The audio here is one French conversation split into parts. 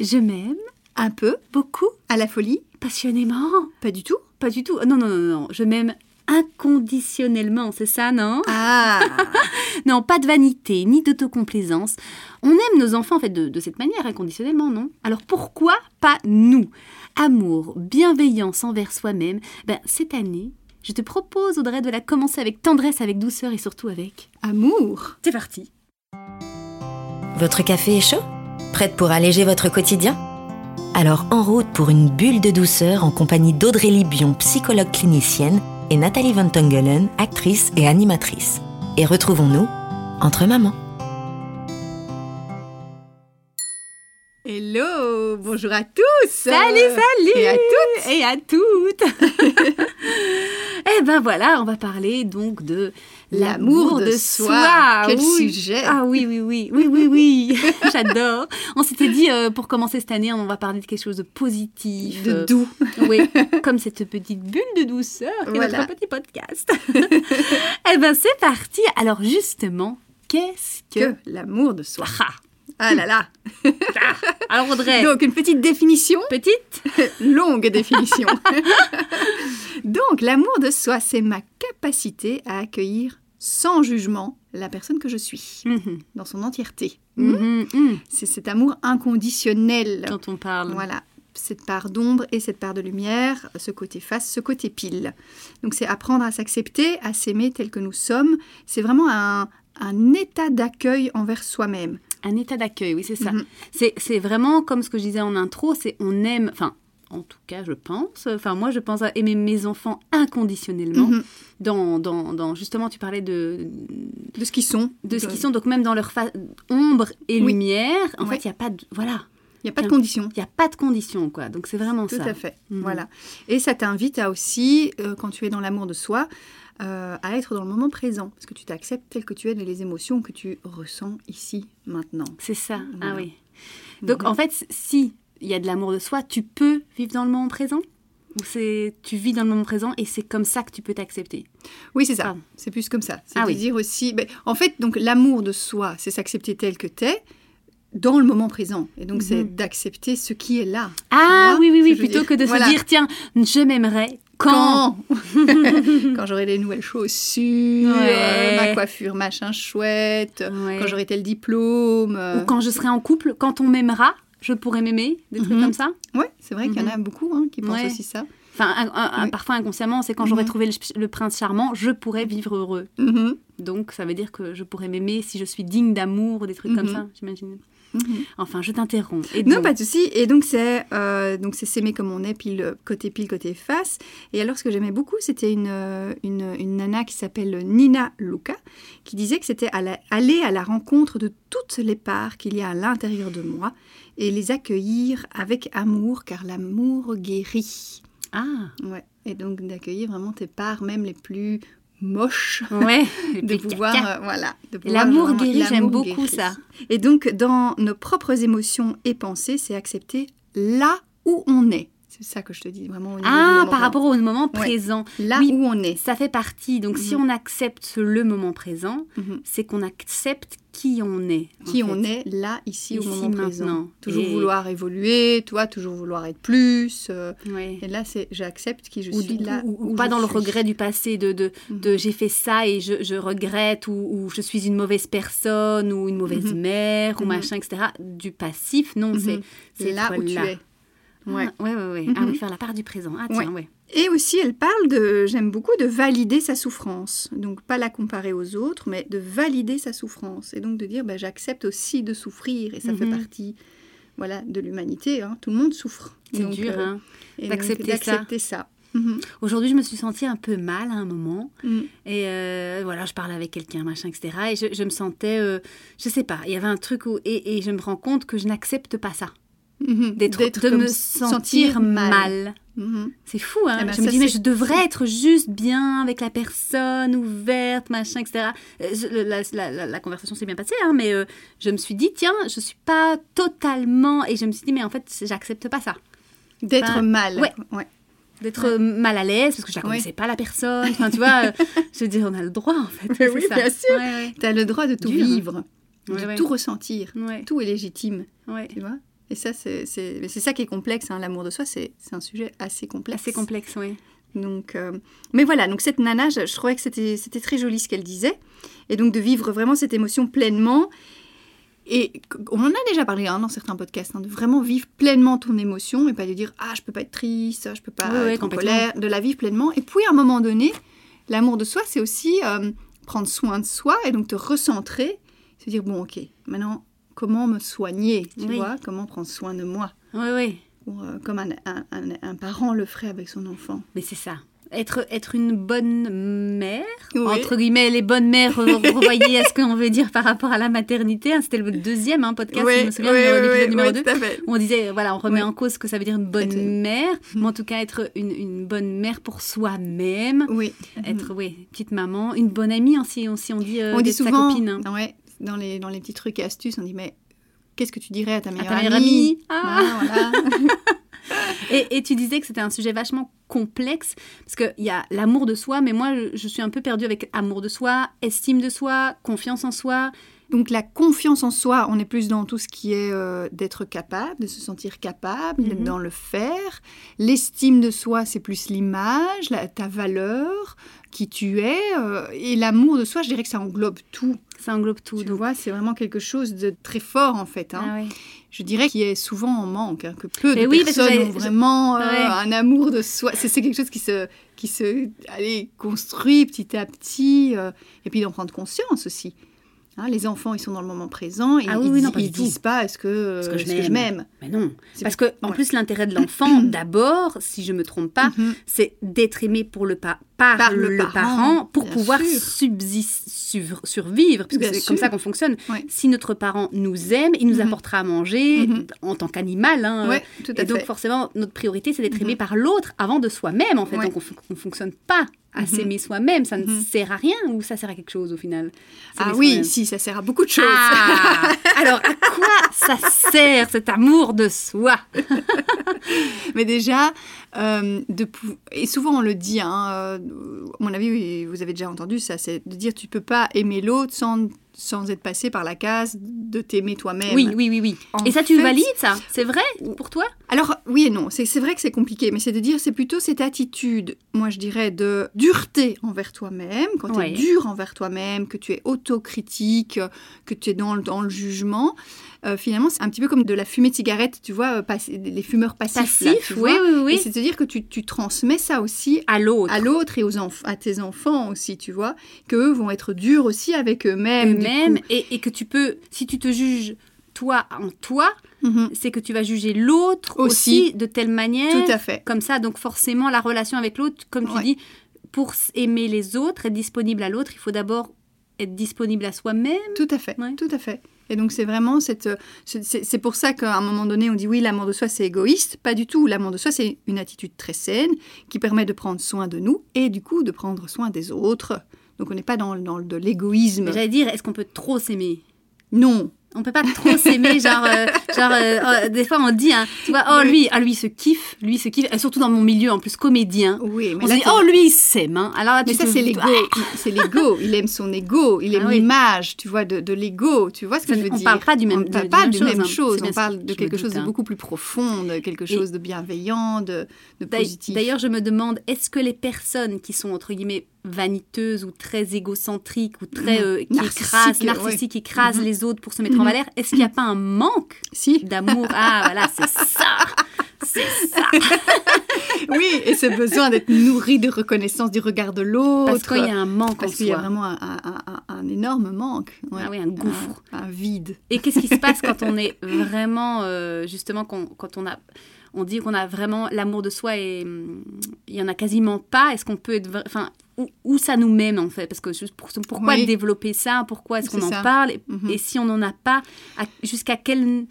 Je m'aime Un peu beaucoup, À la folie passionnément. Pas du tout. Pas du tout. Non, non, non, non. Je m'aime inconditionnellement, c'est ça, non? Ah Non, pas de vanité, ni d'autocomplaisance. On aime nos enfants, en fait, de, de cette manière, inconditionnellement, non? Alors pourquoi pas nous? Amour, bienveillance envers soi-même. Ben, cette année, je te propose, Audrey, de la commencer avec tendresse, avec douceur et surtout avec... Amour C'est parti Votre café est chaud? Prête pour alléger votre quotidien? Alors en route pour une bulle de douceur en compagnie d'Audrey Libion, psychologue clinicienne, et Nathalie Van Tongelen, actrice et animatrice. Et retrouvons-nous entre mamans. Hello Bonjour à tous. Salut, salut. Et à toutes. Et à toutes. Eh ben voilà, on va parler donc de L'amour de soi. Quel oui. sujet. Ah oui, oui, oui, oui, oui, oui, j'adore. On s'était dit, euh, pour commencer cette année, on va parler de quelque chose de positif. De euh, doux Oui, comme cette petite bulle de douceur qui est Voilà. notre petit podcast. eh ben c'est parti. Alors justement, qu'est-ce que... Que l'amour de soi. Ah, Ah là là alors Audrey, Donc une petite définition petite longue définition. Donc, l'amour de soi, c'est ma capacité à accueillir sans jugement la personne que je suis, Mhm, dans son entièreté. mhm, mhm. C'est cet amour inconditionnel. dont on parle. Voilà, cette part d'ombre et cette part de lumière, ce côté face, ce côté pile. Donc, c'est apprendre à s'accepter, à s'aimer tel que nous sommes. C'est vraiment un, un état d'accueil envers soi-même. Un état d'accueil, oui, c'est ça. C'est, c'est vraiment comme ce que je disais en intro, c'est on aime, enfin, en tout cas, je pense, enfin, moi, je pense à aimer mes enfants inconditionnellement. Mhm. Dans, dans, dans, justement, tu parlais de, De ce qu'ils sont. de ce qu'ils sont, donc même dans leur fa- ombre et Oui. lumière, en Ouais. fait, il n'y a pas de, voilà, Il n'y a pas de Tiens. conditions. il n'y a pas de condition, quoi. Donc, c'est vraiment Tout ça. à fait. Mhm. Voilà. Et ça t'invite à aussi, euh, quand tu es dans l'amour de soi, euh, à être dans le moment présent. Parce que tu t'acceptes tel que tu es, les émotions que tu ressens ici, maintenant. C'est ça, ah oui. Donc, Mhm. en fait, si il y a de l'amour de soi, tu peux vivre dans le moment présent Ou c'est, tu vis dans le moment présent et c'est comme ça que tu peux t'accepter Oui, c'est ça. C'est plus comme ça. C'est Ah oui. dire aussi. ben, en fait, donc l'amour de soi, c'est s'accepter tel que t'es dans le moment présent. Et donc, c'est Mhm. d'accepter ce qui est là. Ah vois oui, oui, oui, plutôt que de Voilà. se dire, tiens, je m'aimerais quand, Quand j'aurai les nouvelles chaussures, Ouais. euh, ma coiffure machin chouette, Ouais. quand j'aurai tel diplôme. euh, Ou quand je serai en couple, quand on m'aimera, je pourrai m'aimer, des trucs Mhm. comme ça. Ouais, c'est vrai qu'il y en a beaucoup hein, qui pensent Ouais. aussi ça. Enfin, un- un- Oui. parfois inconsciemment, c'est quand j'aurai Mhm. trouvé le, le prince charmant, je pourrai vivre heureux. Mhm. Donc, ça veut dire que je pourrais m'aimer si je suis digne d'amour ou des trucs comme Mhm. ça, j'imagine. Mhm. Enfin, je t'interromps. Non, pas de souci. Et donc, c'est euh, donc c'est s'aimer comme on est, pile côté pile, côté face. Et alors, ce que j'aimais beaucoup, c'était une, euh, une, une nana qui s'appelle Nina Luca, qui disait que c'était aller à la rencontre de toutes les parts qu'il y a à l'intérieur de moi et les accueillir avec amour, car l'amour guérit. Ah, Ouais. Et donc, d'accueillir vraiment tes parts, même les plus moches. ouais. Et De pouvoir, euh, voilà. de pouvoir L'amour guérit, j'aime beaucoup guérit. ça. Et donc, dans nos propres émotions et pensées, c'est accepter là où on est. C'est ça que je te dis, vraiment. Au niveau Ah, moment par rapport au moment Ouais. présent. Là Oui. où on est. Ça fait partie. Donc, si Mhm. on accepte le moment présent, Mhm. c'est qu'on accepte qui on est. Qui fait. on est là, ici, au Ici, moment présent. maintenant. Toujours Et- vouloir évoluer, toi, toujours vouloir être plus. euh, Ouais. et là, c'est j'accepte qui je Ou, suis ou- là. ou- ou pas dans le suis. regret du passé de, de, Mhm. de j'ai fait ça et je, je regrette ou, je suis une mauvaise personne ou une mauvaise Mhm. mère ou Mhm. machin, etc. Du passif, non, Mhm. c'est là où tu es. Ouais. Ah, ouais, ouais, ouais. Ah Mhm. oui, faire la part du présent. Ah tiens, ouais. Et aussi, elle parle de, j'aime beaucoup, de valider sa souffrance. Donc, pas la comparer aux autres, mais de valider sa souffrance. Et donc, de dire, bah, j'accepte aussi de souffrir. Et ça fait Mhm. partie voilà, de l'humanité. hein. Tout le monde souffre. C'est dur, euh, hein. d'accepter ça. Mhm. Aujourd'hui, je me suis sentie un peu mal à un moment. Et euh, voilà, je parlais avec quelqu'un, machin, etc. Et je, je me sentais, euh, je sais pas, il y avait un truc où. Et, et je me rends compte que je n'accepte pas ça. Mhm. D'être, D'être de me sentir, mal. Mhm. C'est fou, hein Eh ben, Je me dis, mais je devrais être juste bien avec la personne, ouverte, machin, etc. Euh, la, la- la- la conversation s'est bien passée, hein, mais euh, je me suis dit, tiens, je suis pas totalement... Et je me suis dit, mais en fait, j'accepte pas ça. D'être Enfin, mal. ouais. ouais. D'être mal à l'aise, parce que je la connaissais pas, la personne. Enfin, tu vois, euh, je veux dire, on a le droit, en fait. Mais oui, ça. bien sûr. Ouais, Tu as le droit de tout Dur, vivre, de tout ressentir. Tout est légitime, tu vois? Et ça, c'est ça qui est complexe. hein. L'amour de soi, c'est un sujet assez complexe. Assez complexe, oui. Donc, euh, mais voilà, donc cette nana, je, je trouvais que c'était très joli ce qu'elle disait. Et donc de vivre vraiment cette émotion pleinement. Et on en a déjà parlé hein, dans certains podcasts, hein, de vraiment vivre pleinement ton émotion et pas de dire ah je peux pas être triste, ah, je peux pas Oui, oui, être en colère, de la vivre pleinement. Et puis à un moment donné, l'amour de soi, c'est aussi euh, prendre soin de soi et donc te recentrer, se dire bon ok, maintenant comment me soigner, tu Oui. vois, comment prendre soin de moi, Oui, oui. Ou, euh, comme un, un- un- un parent le ferait avec son enfant. Mais c'est ça. Être, être une bonne mère, Oui. entre guillemets, les bonnes mères, euh, revoyez à ce qu'on veut dire par rapport à la maternité. hein. C'était le deuxième hein, podcast, je me souviens, l'épisode numéro 2. tout à fait. On disait, voilà, on remet Oui. en cause ce que ça veut dire une bonne mère, mais en tout cas être une, une bonne mère pour soi-même, Oui. être, oui, petite maman, une bonne amie aussi, on, si on dit, euh, on dit d'être sa souvent, copine. hein. ouais, dans, les, dans les petits trucs et astuces, on dit mais qu'est-ce que tu dirais à ta meilleure ta meilleure amie, amie. Ah. Ah, voilà. Et, et tu disais que c'était un sujet vachement complexe, parce qu'il y a l'amour de soi, mais moi, je, je suis un peu perdue avec amour de soi, estime de soi, confiance en soi. Donc la confiance en soi, on est plus dans tout ce qui est euh, d'être capable, de se sentir capable, Mhm. dans le faire. L'estime de soi, c'est plus l'image, ta valeur, qui tu es. euh, et l'amour de soi, je dirais que ça englobe tout. Ça englobe tout. Tu donc. vois, c'est vraiment quelque chose de très fort en fait. hein. Ah ouais. Je dirais qu'il est souvent en manque, hein, que peu Mais de oui, personnes ont vraiment euh, Ouais. un amour de soi. C'est quelque chose qui se, qui se allez, construit petit à petit, euh, et puis d'en prendre conscience aussi. Hein, les enfants, ils sont dans le moment présent, ils, Ah oui, ils, oui, non, pas ils disent pas est-ce que, je que m'aime m'aime. Mais non. Parce que, en ouais. plus, l'intérêt de l'enfant, d'abord, si je me trompe pas, Mhm. c'est d'être aimé pour le pa- par, Par le, le parent, parent, pour pouvoir sur- survivre, parce que c'est comme ça qu'on fonctionne. Ouais. Si notre parent nous aime, il nous Mhm. apportera à manger Mhm. en tant qu'animal. hein, Ouais, tout à et donc, forcément, notre priorité, c'est d'être Mhm. aimé par l'autre avant de soi-même, en fait. Ouais. Donc, on ne fonctionne pas à Mhm. s'aimer soi-même. Ça ne Mhm. sert à rien ou ça sert à quelque chose, au final Ah oui, si, ça sert à beaucoup de choses. Ah Alors, à quoi ça sert, cet amour de soi? Mais déjà, euh, de et souvent on le dit, hein, euh, à mon avis, vous avez déjà entendu ça, c'est de dire tu peux pas aimer l'autre sans, sans être passé par la case de t'aimer toi-même. Oui, oui, oui, oui. En Et ça, tu fait- valides, ça? C'est vrai pour toi? Alors, oui et non, c'est vrai que c'est compliqué, mais c'est de dire, c'est plutôt cette attitude, moi je dirais, de dureté envers toi-même, quand tu es dur envers toi-même, que tu es autocritique, que tu es dans le, dans le jugement. Euh, finalement, c'est un petit peu comme de la fumée de cigarette, tu vois, euh, les fumeurs passifs. là, Passif, tu oui, oui, oui. c'est de dire que tu, tu transmets ça aussi À l'autre. à l'autre et aux à tes enfants aussi, tu vois, qu'eux vont être durs aussi avec eux-mêmes. Et, et que tu peux, si tu te juges toi en toi, Mhm. c'est que tu vas juger l'autre aussi. Aussi. de telle manière. Tout à fait. Comme ça, donc forcément, la relation avec l'autre, comme tu dis, pour aimer les autres, être disponible à l'autre, il faut d'abord être disponible à soi-même. Tout à fait, Ouais. tout à fait. Et donc c'est vraiment cette, euh, c'est pour ça qu'à un moment donné on dit oui l'amour de soi c'est égoïste, pas du tout. L'amour de soi c'est une attitude très saine qui permet de prendre soin de nous et du coup de prendre soin des autres. Donc on n'est pas dans, dans de l'égoïsme. J'allais dire, est-ce qu'on peut trop s'aimer? Non. On peut pas trop s'aimer, genre, euh, genre euh, euh, des fois on dit, hein, tu vois, oh lui, ah lui il se kiffe, lui il se kiffe, et surtout dans mon milieu en plus comédien. Oui, mais On se là, dit, oh lui il s'aime, hein. Alors là, mais ça c'est l'ego, Ah, c'est l'ego. Il aime son ego, il aime Ah oui. l'image, tu vois, de, de l'ego. Tu vois ce que je veux on dire parle pas du même- On parle pas du même hein. chose. Bien On parle de quelque chose doute, de hein. beaucoup plus profond, de quelque chose de bienveillant, de, de positif. D'ailleurs, je me demande, est-ce que les personnes qui sont entre guillemets vaniteuses ou très égocentriques ou très Mhm. euh, qui Narcissiques, écrasent, ouais. narcissiques, qui écrasent Mhm. les autres pour se mettre en Mhm. valeur, est-ce qu'il n'y a pas un manque si. d'amour? Ah voilà, c'est ça, c'est ça. Oui, et ce besoin d'être nourri de reconnaissance du regard de l'autre. Parce qu'il y a un manque en Parce qu'il y a vraiment un, un- un- un énorme manque. ouais. Ah oui, un gouffre. Un, vide. Et qu'est-ce qui se passe quand on est vraiment, euh, justement, quand, quand on a, on dit qu'on a vraiment l'amour de soi et hum, il y en a quasiment pas. Est-ce qu'on peut être, enfin, où, où ça nous mène en fait? Parce que pour- pourquoi Oui. développer ça? Pourquoi est-ce qu'on en parle? Et, Mhm. et si on n'en a pas, jusqu'à quel,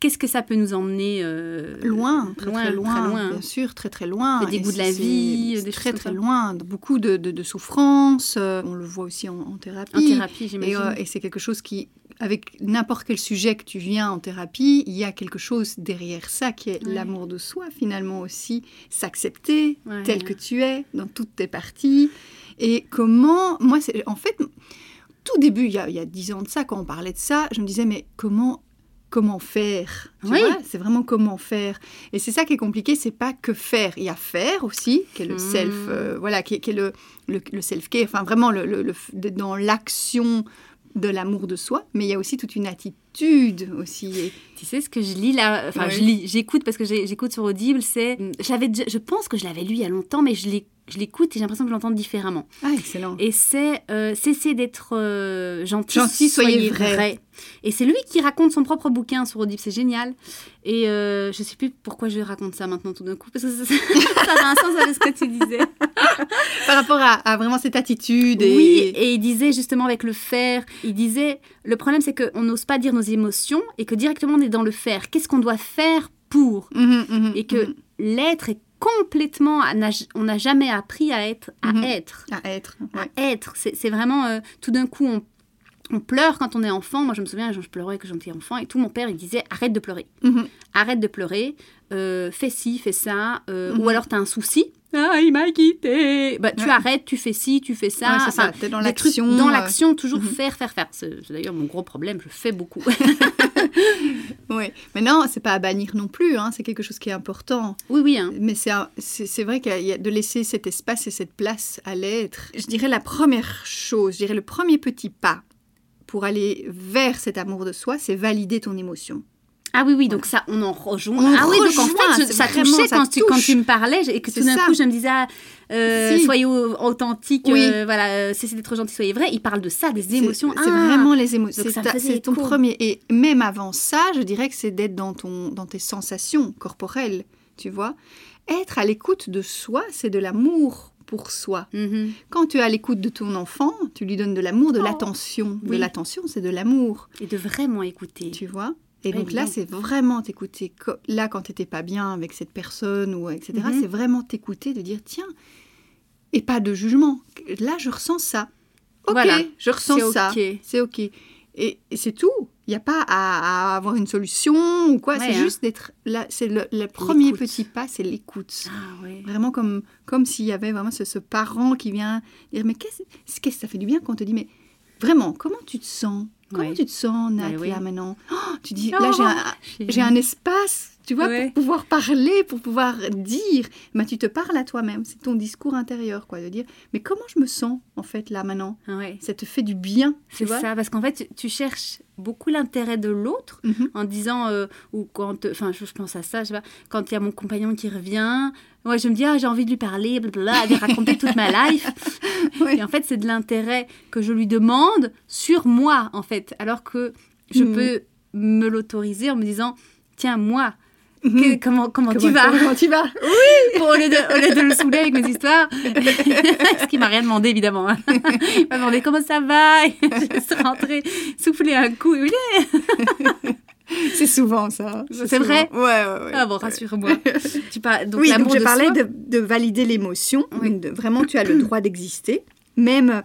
qu'est-ce que ça peut nous emmener euh, Loin, très loin, très loin, très loin? bien sûr, très très loin. Le dégoût Et de la vie, des très très loin. Beaucoup de, de, de souffrance. euh, on le voit aussi en, en thérapie. En thérapie, Et, j'imagine. euh, et c'est quelque chose qui, avec n'importe quel sujet que tu viens en thérapie, il y a quelque chose derrière ça qui est Ouais. l'amour de soi finalement aussi, s'accepter Ouais. tel que tu es dans toutes tes parties. Et comment, moi, c'est en fait, tout début, il y a, 10 ans de ça, quand on parlait de ça, je me disais, mais comment comment faire? Oui. c'est vraiment comment faire. Et c'est ça qui est compliqué, c'est pas que faire. Il y a faire aussi, qui est le Hmm. self, euh, voilà, qui, est- qui est le, le, le self-care, enfin vraiment le, dans l'action de l'amour de soi, mais il y a aussi toute une attitude aussi. Tu sais ce que je lis là Enfin, Oui. je lis, j'écoute parce que j'écoute sur Audible. C'est, j'avais, déjà- je pense que je l'avais lu il y a longtemps, mais je l'ai- je l'écoute et j'ai l'impression que je l'entends différemment. Ah, excellent. Et c'est euh, cesser d'être euh, gentil, Gentil, soyez soyez vrai. vrai. Et c'est lui qui raconte son propre bouquin sur Audible, c'est génial. Et euh, je sais plus pourquoi je raconte ça maintenant tout d'un coup, parce que ça, ça a un sens avec ce que tu disais. Par rapport à, à vraiment cette attitude. Et... Oui, et il disait justement avec le faire, il disait, le problème c'est qu'on n'ose pas dire nos émotions et que directement on est dans le faire. Qu'est-ce qu'on doit faire pour Mhm, mhm, Et que mhm. l'être est complètement, on n'a jamais appris à être, à Mhm. être. à être. à être. C'est vraiment euh, tout d'un coup on, on pleure quand on est enfant. Moi je me souviens je pleurais quand j'étais enfant et tout mon père il disait arrête de pleurer, Mhm. arrête de pleurer, euh, fais ci, fais ça, euh, Mhm. ou alors t'as un souci. Ah il m'a quitté. Bah tu Ouais. arrêtes, tu fais ci, tu fais ça. Ouais, c'est ça, Enfin, t'es dans l'action. dans l'action toujours mhm. faire faire faire. C'est d'ailleurs mon gros problème. Je fais beaucoup. Oui, mais non, c'est pas à bannir non plus, hein, c'est quelque chose qui est important. oui oui. hein. Mais c'est vrai qu'il y a de laisser cet espace et cette place à l'être. Je dirais la première chose, je dirais le premier petit pas pour aller vers cet amour de soi, c'est valider ton émotion. Ah oui, oui, donc ça, on en rejoint. On ah oui, donc en fait, je- ça vraiment, touchait ça quand, tu, quand touche. tu me parlais et que tout d'un coup, je me disais, ah, euh, Si. soyez au- authentique, Oui. euh, voilà, euh, cessez d'être gentil, soyez vrai. Il parle de ça, des émotions. C'est Ah, vraiment les émotions. C'est ton premier. Et même avant ça, je dirais que c'est d'être dans, ton, dans tes sensations corporelles, tu vois. Être à l'écoute de soi, c'est de l'amour pour soi. mhm. Quand tu es à l'écoute de ton enfant, tu lui donnes de l'amour, de Oh. l'attention. De Oui. l'attention, c'est de l'amour, Et de vraiment écouter. tu vois? Et donc là, c'est vraiment t'écouter. Co- Là, quand tu n'étais pas bien avec cette personne, ou etc., Mhm. c'est vraiment t'écouter, de dire, tiens, et pas de jugement. Là, je ressens ça. Ok, Voilà. je ressens ça. C'est ok. Et, et c'est tout. Il n'y a pas à, à avoir une solution ou quoi. Ouais, c'est hein. juste d'être là. C'est le, le premier petit pas, c'est l'écoute. Ah ouais. Vraiment comme, comme s'il y avait vraiment ce, ce parent qui vient dire Mais qu'est-ce qu'est-ce que ça fait du bien quand on te dit Mais vraiment, comment tu te sens? Comment tu te sens, Nat, Ouais, oui. là maintenant? Oh, Tu dis Là, j'ai un, un espace, tu vois, Ouais. pour pouvoir parler, pour pouvoir dire. Mais tu te parles à toi-même. C'est ton discours intérieur, quoi, de dire Mais comment je me sens, en fait, là maintenant? Ouais. Ça te fait du bien, tu C'est vois? ça, parce qu'en fait, tu, tu cherches beaucoup l'intérêt de l'autre Mhm. en disant, euh, ou quand, enfin, je, je pense à ça, je sais pas, quand il y a mon compagnon qui revient, ouais, je me dis, ah, j'ai envie de lui parler, blablabla, de lui raconter toute ma life. Ouais. Et en fait, c'est de l'intérêt que je lui demande sur moi, en fait, alors que je Mhm. peux me l'autoriser en me disant, tiens, moi. Que- comment, comment, tu vas? Comment tu vas? Pour, au, lieu de, au lieu de le saouler avec mes histoires, ce qui m'a rien demandé évidemment. hein. Il m'a demandé comment ça va, et je suis rentrée souffler un coup. Oui, C'est souvent ça. C'est vrai? Ouais, ouais, ouais. Ah bon, rassure-moi. Tu par... Donc oui, l'amour donc je de parlais soi? de, de valider l'émotion. Oui. de- Vraiment, tu as le droit d'exister. Même euh,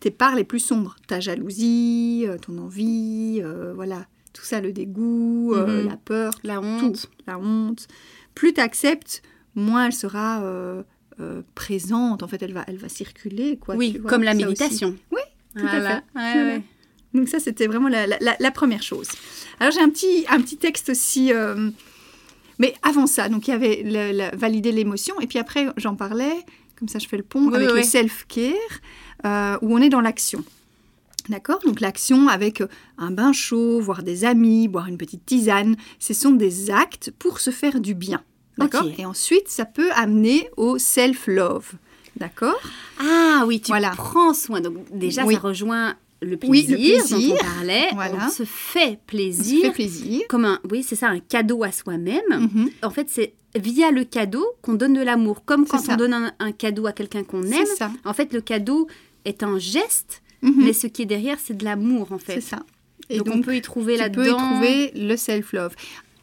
tes parts les plus sombres. Ta jalousie, euh, ton envie, euh, voilà. Tout ça, le dégoût, euh, Mhm. la peur, la tout, honte. la honte. Plus tu acceptes, moins elle sera euh, euh, présente. En fait, elle va, elle va circuler. Quoi, oui, vois, comme la aussi. méditation. Oui, tout à fait. Ouais, Voilà. ouais. Donc ça, c'était vraiment la, la- la- la première chose. Alors j'ai un petit, un petit texte aussi, mais avant ça, donc il y avait le- valider l'émotion, et puis après j'en parlais, comme ça je fais le pont Oui, avec oui, le self-care, où on est dans l'action. D'accord? Donc l'action avec euh, un bain chaud, voir des amis, boire une petite tisane, ce sont des actes pour se faire du bien. D'accord? Et ensuite, ça peut amener au self-love. D'accord? Ah oui, tu Voilà. prends soin. Donc déjà, Oui. ça rejoint le Oui, plaisir, le plaisir. dont on parlait. Voilà. On se fait Ça fait plaisir. plaisir. Comme un, oui, c'est ça, un cadeau à soi-même. Mhm. En fait, c'est via le cadeau qu'on donne de l'amour. Comme quand ça. on donne un, un cadeau à quelqu'un qu'on aime. ça. En fait, le cadeau est un geste, Mhm. mais ce qui est derrière, c'est de l'amour, en C'est fait. ça. donc, on peut y trouver là-dedans. peux y trouver le self-love.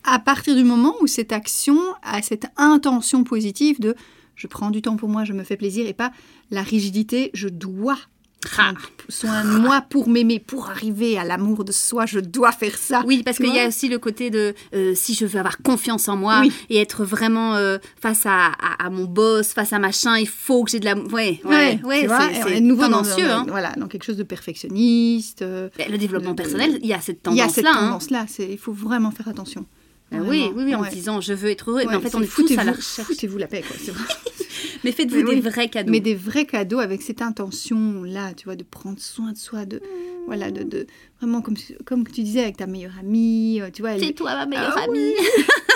À partir du moment où cette action a cette intention positive de je prends du temps pour moi, je me fais plaisir et pas la rigidité, je dois Ah. soin de moi pour m'aimer, pour arriver à l'amour de soi, je dois faire ça. Oui, parce qu'il y a aussi le côté de euh, si je veux avoir confiance en moi Oui. et être vraiment euh, face à, à- à mon boss, face à machin, il faut que j'ai de la. Ouais, ouais, ouais, c'est- nouveau tendancieux. dans- hein. voilà, dans quelque chose de perfectionniste. euh, Mais Le développement personnel, il y a cette Il y a tendance-là. hein. il faut vraiment faire attention. Ah oui, Vraiment, oui, oui, en ouais. disant je veux être heureux. mais en fait, on est tous à la recherche. Foutez-vous la paix, quoi. vrai. Mais faites-vous des oui. vrais cadeaux. Mais des vrais cadeaux avec cette intention-là, tu vois, de prendre soin de soi, de, voilà, de, de vraiment comme, comme tu disais avec ta meilleure amie, euh, tu vois, elle- C'est toi ma meilleure Ah amie.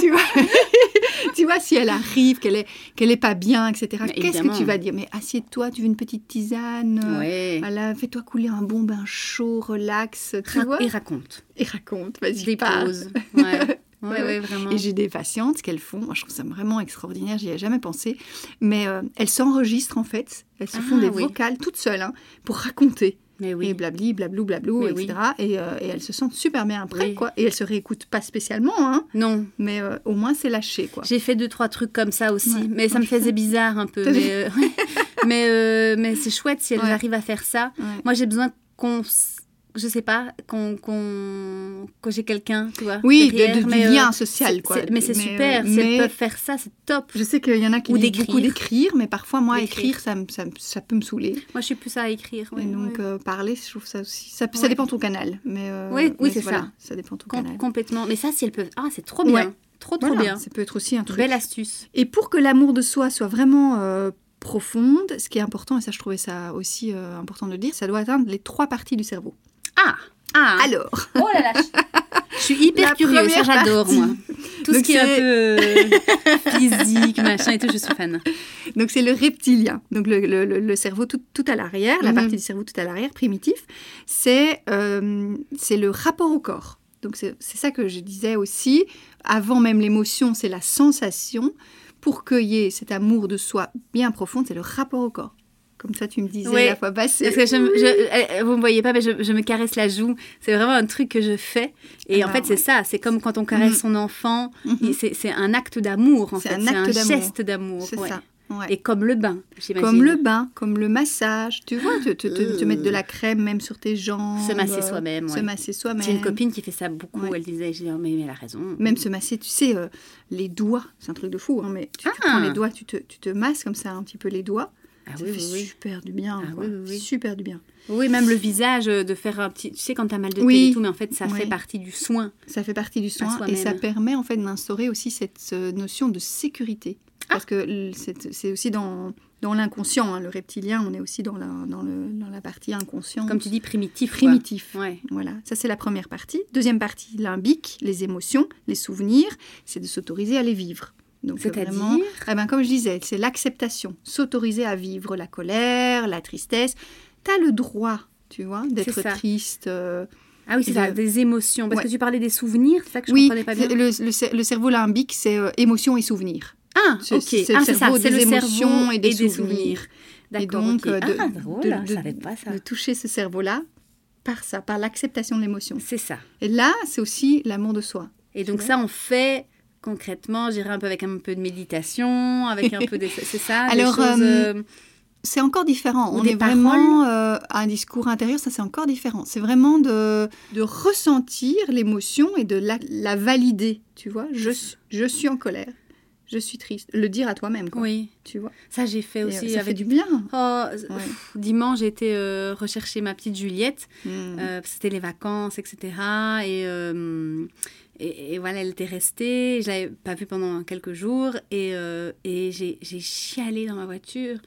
tu vois, tu vois, si elle arrive, qu'elle est, qu'elle est pas bien, etc. Qu'est-ce que tu vas dire? Mais assieds-toi, tu veux une petite tisane. euh, Ouais. Voilà, fais-toi couler un bon bain chaud, relax, tu Ra- vois. Et raconte. Et raconte, vas-y. Dépose. Ouais. Ouais, Ouais, vraiment. Et j'ai des patientes, qu'elles font, moi je trouve ça vraiment extraordinaire, j'y ai jamais pensé, mais euh, elles s'enregistrent en fait, elles se font Ah, des oui. vocales toutes seules hein, pour raconter, Mais et oui. blabli, blablou, blablou, Mais etc. Et, euh, et elles se sentent super bien après, Oui. quoi. Et elles se réécoutent pas spécialement, hein, Non, mais euh, au moins c'est lâché, quoi. J'ai fait deux trois trucs comme ça aussi, Ouais. mais ça me faisait bizarre un peu. Mais, euh, mais, euh, mais c'est chouette si elles Ouais. arrivent à faire ça. Ouais. Moi, j'ai besoin qu'on, s- je sais pas, qu'on, qu'on, que j'ai quelqu'un, tu vois. Oui, de, derrière, de- du mais, euh, lien social, c'est- quoi. c'est- mais c'est super. Si mais- elles peuvent faire ça, c'est top. Je sais qu'il y en a qui Ou d'écrire. beaucoup d'écrire, mais parfois, moi, écrire, ça, me- ça, ça peut me saouler. Moi, je suis plus à écrire. et donc, euh, parler, je trouve ça aussi... Ça, dépend de ton canal. Mais, euh, Oui, oui, c'est voilà, ça. Ça dépend de ton Com- canal. complètement. Mais ça, si elles peuvent. Ah, c'est trop bien. Ouais. Trop, trop Voilà, bien. Ça peut être aussi un truc. Belle astuce. Et pour que l'amour de soi soit vraiment profonde, ce qui est important, et ça je trouvais ça aussi euh, important de le dire, ça doit atteindre les trois parties du cerveau. Ah Ah Alors, Oh là là Je suis hyper La curieuse, ça j'adore moi. Tout ce qui est un peu euh, physique, machin et tout, je suis fan. donc c'est le reptilien, donc le, le- le- le cerveau tout, tout à l'arrière, la Mhm. partie du cerveau tout à l'arrière, primitif, c'est euh, c'est le rapport au corps. Donc c'est c'est ça que je disais aussi, avant même l'émotion, c'est la sensation. Pour qu'il y ait cet amour de soi bien profond, c'est le rapport au corps. Comme ça, tu me disais Ouais. la fois passée. Parce que je, me- je- euh, vous me voyez pas, mais je, je me caresse la joue. C'est vraiment un truc que je fais. Et Ah en fait, ouais. c'est ça. C'est comme quand on caresse Mhm. son enfant. Mhm. Et C'est un acte d'amour, en C'est fait. un C'est un acte geste d'amour. C'est ouais. ça. ouais. Et comme le bain. Comme le bain, comme le massage, tu vois, te, te- te- te mettre de la crème même sur tes jambes. Se masser euh, soi-même, Se masser soi-même. J'ai une copine qui fait ça beaucoup. Elle disait, j'ai dit, oh, mais, mais elle a raison. Même se masser, tu sais, euh, les doigts, c'est un truc de fou, hein, mais tu, tu Ah. prends les doigts, tu te, tu te masses comme ça un petit peu les doigts. Ah ça oui, fait oui, super du bien. Ah oui. Super du bien. Oui, même le visage, euh, de faire un petit. Tu sais, quand t'as mal de tête et tout, mais en fait, ça fait partie du soin. Ça fait partie du soin et ça permet en fait d'instaurer aussi cette notion de sécurité. Ah. Parce que c'est aussi dans, dans l'inconscient, hein, le reptilien, on est aussi dans la, dans le, dans la partie inconsciente. Comme tu dis, primitif. primitif. Ouais. Voilà, ça c'est la première partie. Deuxième partie, limbique, les émotions, les souvenirs, c'est de s'autoriser à les vivre. Donc euh, C'est-à-dire eh ben, comme je disais, c'est l'acceptation, s'autoriser à vivre la colère, la tristesse. Tu as le droit, tu vois, d'être triste. euh, Ah oui, c'est Et ça, des émotions. Parce Ouais. que tu parlais des souvenirs, c'est ça que je oui, comprenais pas bien. le, le le cerveau limbique, c'est euh, émotions et souvenirs. Ah, c'est- ok. c'est ah, cerveau le des cerveau émotions et et des, souvenirs. souvenirs. D'accord, donc, euh, de- ah, drôle, de- je de- savais pas ça. De toucher ce cerveau-là par ça, par l'acceptation de l'émotion. C'est ça. Et là, c'est aussi l'amour de soi. Et donc ça, on fait concrètement, j'irai un peu avec un peu de méditation, avec un peu de... C'est ça Alors, choses, euh, euh, C'est encore différent. On est vraiment euh, à un discours intérieur, ça c'est encore différent. C'est vraiment de, de ressentir l'émotion et de la, la valider, tu vois. Je, suis- je suis en colère, je suis triste. Le dire à toi-même, quoi, Oui, tu vois. ça j'ai fait Et, euh, aussi ça fait avec... du bien. Oh, Ouais. dimanche, j'ai été euh, rechercher ma petite Juliette. Mm. Euh, c'était les vacances, etc. Et, euh, et, et voilà, elle était restée. Je l'avais pas vue pendant quelques jours. Et, euh, et j'ai chialé dans ma voiture.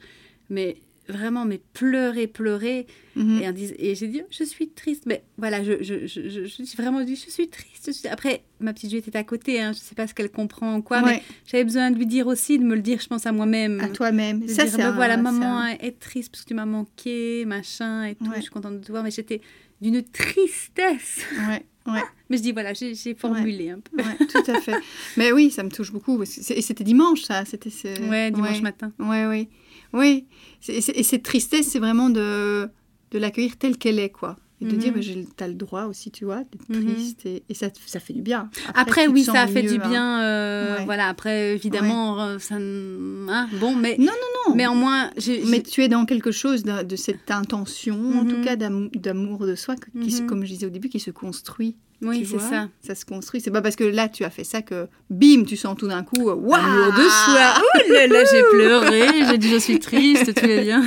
Mais vraiment, mais pleurer, pleurer. Mhm. Et, j'ai dit, je suis triste. Mais voilà, je, je, je, je, j'ai vraiment dit, je suis triste. je suis- Après, ma petite Juliette était à côté. Hein, je sais pas ce qu'elle comprend ou quoi. Mais j'avais besoin de lui dire aussi, de me le dire, je pense, à moi-même. à toi-même. Ça, c'est un- voilà, maman un- est triste parce que tu m'as manqué, machin et tout. Ouais. Je suis contente de te voir, mais j'étais d'une tristesse. Ouais, ouais, Mais je dis, voilà, j'ai formulé un peu. ouais, tout à fait. Mais oui, ça me touche beaucoup. Et c'était dimanche, ça. C'était ce- Ouais, dimanche ouais. matin. Oui, oui. Oui. Et cette tristesse, c'est vraiment de, de l'accueillir telle qu'elle est, quoi. Et de Mhm. dire, bah, j'ai- t'as le droit aussi, tu vois, d'être Mhm. triste. Et, et ça, ça fait du bien. Après, tu oui, ça a fait mieux, du hein. bien. euh, Ouais. Voilà, après, évidemment, euh, ça. hein, bon, mais. Non, non, non. Mais en moins, Mais tu es dans quelque chose de, de cette intention, en tout Mhm. cas d'am- d'amour de soi, qui, Mhm. comme je disais au début, qui se construit. oui, tu c'est ça. Ça se construit. C'est pas parce que là tu as fait ça que bim, tu sens tout d'un coup, euh, waouh, Amour de soi. Oh là là, j'ai pleuré, j'ai dit je suis triste, tout va bien.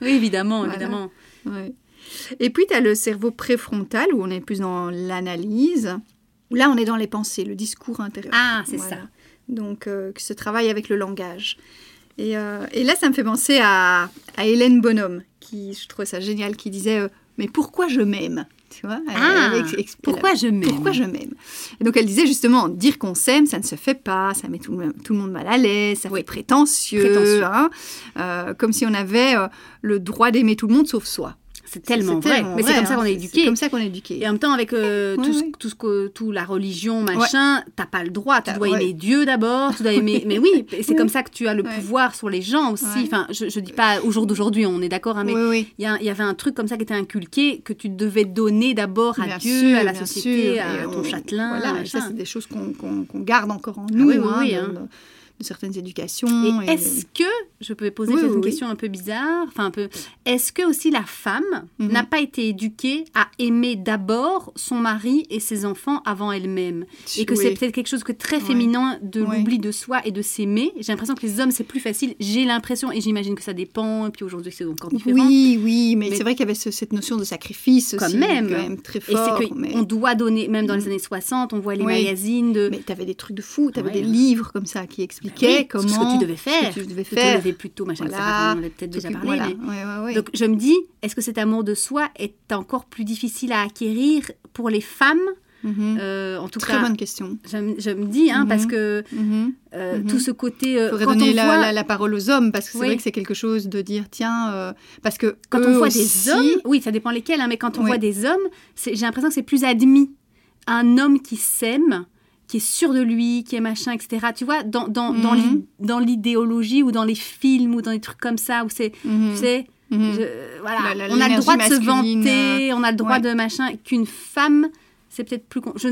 Oui, évidemment, Voilà. évidemment. Ouais. Et puis tu as le cerveau préfrontal où on est plus dans l'analyse. où Là, on est dans les pensées, le discours intérieur. Ah, c'est Voilà. ça. Donc, euh, que ce travail avec le langage. Et, euh, et là, ça me fait penser à, à Hélène Bonhomme, qui, je trouve ça génial, qui disait euh, Mais pourquoi je m'aime? Tu vois Ah, elle Pourquoi je m'aime? Pourquoi je m'aime? Et donc elle disait justement, dire qu'on s'aime, ça ne se fait pas, ça met tout le, tout le monde mal à l'aise, ça Oui. fait prétentieux, Prétentieux. hein, euh, comme si on avait le droit d'aimer tout le monde sauf soi. C'est tellement vrai. tellement Mais c'est comme ça hein, qu'on est éduqué. C'est comme ça qu'on est éduqué. Et en même temps, avec euh, Ouais, tout, ce- tout, ce que, tout la religion, machin, t'as pas le droit. Tu dois aimer Dieu d'abord, tu dois aimer. Mais oui, c'est comme ça que tu as le pouvoir sur les gens aussi. Enfin, je, je dis pas au jour d'aujourd'hui, on est d'accord, hein, mais oui, oui. il y, il y avait un truc comme ça qui était inculqué que tu devais donner d'abord à Bien Dieu, sûr, à la société, sûr. à ton on- châtelain. Voilà, ça, c'est des choses qu'on garde encore en nous, oui, oui, hein, oui, hein. De- certaines éducations. Et est-ce que, je peux poser Oui, peut-être oui, une oui. question un peu bizarre, enfin un peu, est-ce que aussi la femme Mhm. n'a pas été éduquée à aimer d'abord son mari et ses enfants avant elle-même Et que c'est peut-être quelque chose que très féminin de l'oubli de soi et de s'aimer. J'ai l'impression que les hommes, c'est plus facile. J'ai l'impression, et j'imagine que ça dépend, et puis aujourd'hui c'est encore différent. Oui, oui, mais, Mais- c'est vrai qu'il y avait ce- cette notion de sacrifice Quand aussi, même. quand même très Et fort. c'est qu'on mais... doit donner, même dans les Mm. années 60, on voit les magazines de... Mais tu avais des trucs de fou, tu avais Ouais. des livres comme ça qui expliquaient Oui, comment. ce que tu devais faire, Ce que tu devais faire. lever plus tôt, machin. Voilà. On en avait peut-être déjà parlé. voilà. mais- Ouais, ouais, ouais. Donc je me dis, est-ce que cet amour de soi est encore plus difficile à acquérir pour les femmes? Mhm. Euh, En tout Très cas, bonne question. je, me- je me dis, hein, parce que Mhm. euh, Mhm. tout ce côté... euh, faudrait quand donner on la, voit... la- la parole aux hommes parce que c'est Oui. vrai que c'est quelque chose de dire tiens euh, parce que Quand on voit aussi- des hommes, oui, ça dépend lesquels, hein, mais quand on Oui. voit des hommes, j'ai l'impression que c'est plus admis. Un homme qui s'aime, qui est sûr de lui, qui est machin, etc. Tu vois, dans, dans, Mhm. dans l'idéologie ou dans les films ou dans des trucs comme ça, où c'est, Mhm. tu sais, Mhm. je- voilà, La- la- on a le droit de se vanter, on a le droit ouais. de machin, qu'une femme, c'est peut-être plus... con- Je,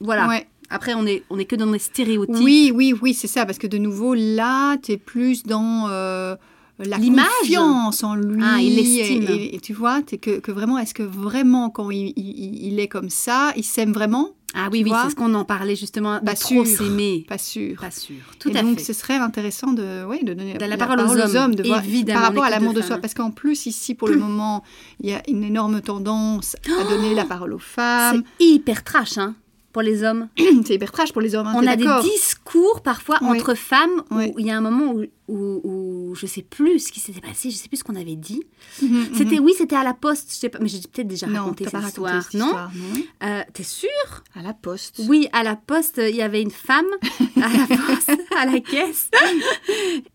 voilà. Ouais. Après, on est, on est que dans les stéréotypes. Oui, oui, oui, c'est ça, parce que de nouveau, là, tu es plus dans euh, la confiance en lui. Ah, il l'estime. Et, et- et tu vois, t'es que, que vraiment, est-ce que vraiment, quand il, il- il est comme ça, il s'aime vraiment? Ah oui, Tu oui, c'est ce qu'on en parlait justement, Pas trop sûr. s'aimer. Pas sûr. Pas sûr. Tout et à donc, fait. ce serait intéressant de, ouais, de donner De la parole aux hommes, de voir, par rapport à l'amour de soi. Parce qu'en plus, ici, pour le moment, il y a une énorme tendance à donner la parole aux femmes. C'est hyper trash, hein, pour les hommes. C'est hyper trash pour les hommes, hein, On a des discours parfois Oui. entre femmes où Oui. il y a un moment où, où, où je sais plus ce qui s'était passé, je sais plus ce qu'on avait dit. Mhm, mhm. C'était oui, c'était à la poste, je sais pas, mais j'ai peut-être déjà Non, raconté t'as cette pas histoire, raconté cette non histoire, non Euh, T'es sûre À la poste. Oui, à la poste, il y avait une femme à la poste, à la caisse,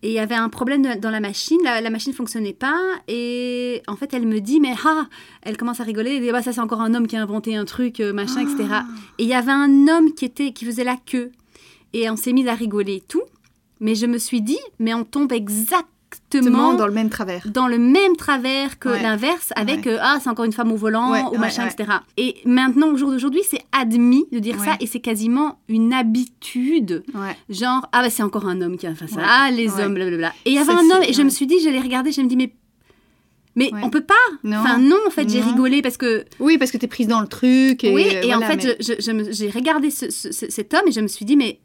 et il y avait un problème dans la machine. La, la machine fonctionnait pas, et en fait, elle me dit, mais ah, elle commence à rigoler. Elle dit, bah ça c'est encore un homme qui a inventé un truc, euh, machin, etc. Ah. Et il y avait un homme qui était, qui faisait la queue, et on s'est mis à rigoler et tout. Mais je me suis dit, mais on tombe exactement dans le même travers. dans le même travers que Ouais. l'inverse avec Ouais. euh, ah c'est encore une femme au volant Ouais, ou machin etc et maintenant au jour d'aujourd'hui c'est admis de dire ça et c'est quasiment une habitude genre ah bah c'est encore un homme qui a fait ça ah les hommes blablabla et il y avait un homme et je me suis dit je l'ai regardé je me dis mais mais Ouais. on peut pas Non. enfin non en fait j'ai rigolé parce que Oui, parce que t'es prise dans le truc. Et oui et en fait mais- j'ai regardé ce- ce- ce- cet homme et je me suis dit mais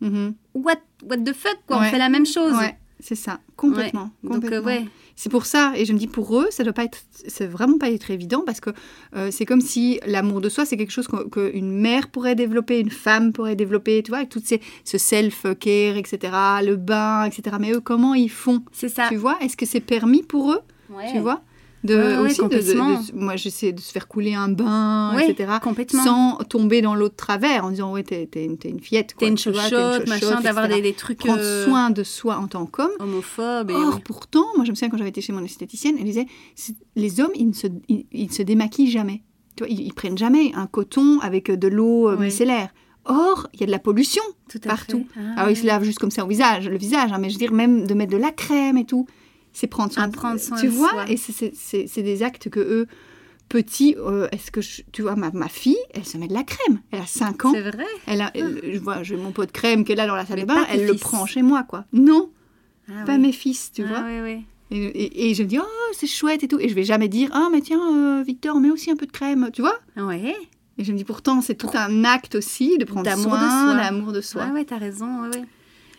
Mhm. what what the fuck quoi Ouais. on fait la même chose Ouais, c'est ça, complètement. donc euh, ouais C'est pour ça, et je me dis pour eux, ça doit pas être, c'est vraiment pas être évident parce que euh, c'est comme si l'amour de soi, c'est quelque chose que- qu'une mère pourrait développer, une femme pourrait développer, tu vois, avec tout ces, ce self-care, etc., le bain, etc. Mais eux, comment ils font? C'est ça Tu vois Est-ce que c'est permis pour eux? Ouais. Tu vois? De, ouais, aussi de- de-. Moi, j'essaie de se faire couler un bain, etc. complètement Sans tomber dans l'autre travers en disant, ouais, t'es t'es une, t'es une fillette. quoi, T'es une chochotte, machin, d'avoir des, des trucs Prendre euh, soin de soi en tant qu'homme. homophobes. Et Or, oui. pourtant, moi, je me souviens quand j'avais été chez mon esthéticienne, elle disait les hommes, ils ne se, ils, ils se démaquillent jamais. Tu vois, ils, ils prennent jamais un coton avec de l'eau euh, Oui. micellaire. Or, il y a de la pollution Tout partout. Ah, Alors, ils oui. se lavent juste comme ça au visage, le visage, hein, mais je veux dire, même de mettre de la crème et tout, c'est prendre soin, À prendre soin Tu de vois, soi. et c'est- des actes que eux, petits, euh, est-ce que, je- tu vois, ma, ma fille, elle se met de la crème. Elle a 5 ans. C'est vrai. Elle a, elle- je vois, j'ai mon pot de crème qu'elle a dans la salle Mais de bain, elle le prend chez moi, quoi. Non. Ah pas oui. mes fils, tu Ah vois. oui, oui. Et, et- et je me dis, oh, c'est chouette et tout. Et je vais jamais dire, ah, mais tiens, euh, Victor, mets aussi un peu de crème, tu vois. Ouais. Et je me dis, pourtant, c'est tout un acte aussi de prendre soin, soi. d'amour de soi. Ouais, ouais, t'as raison. Ouais, ouais.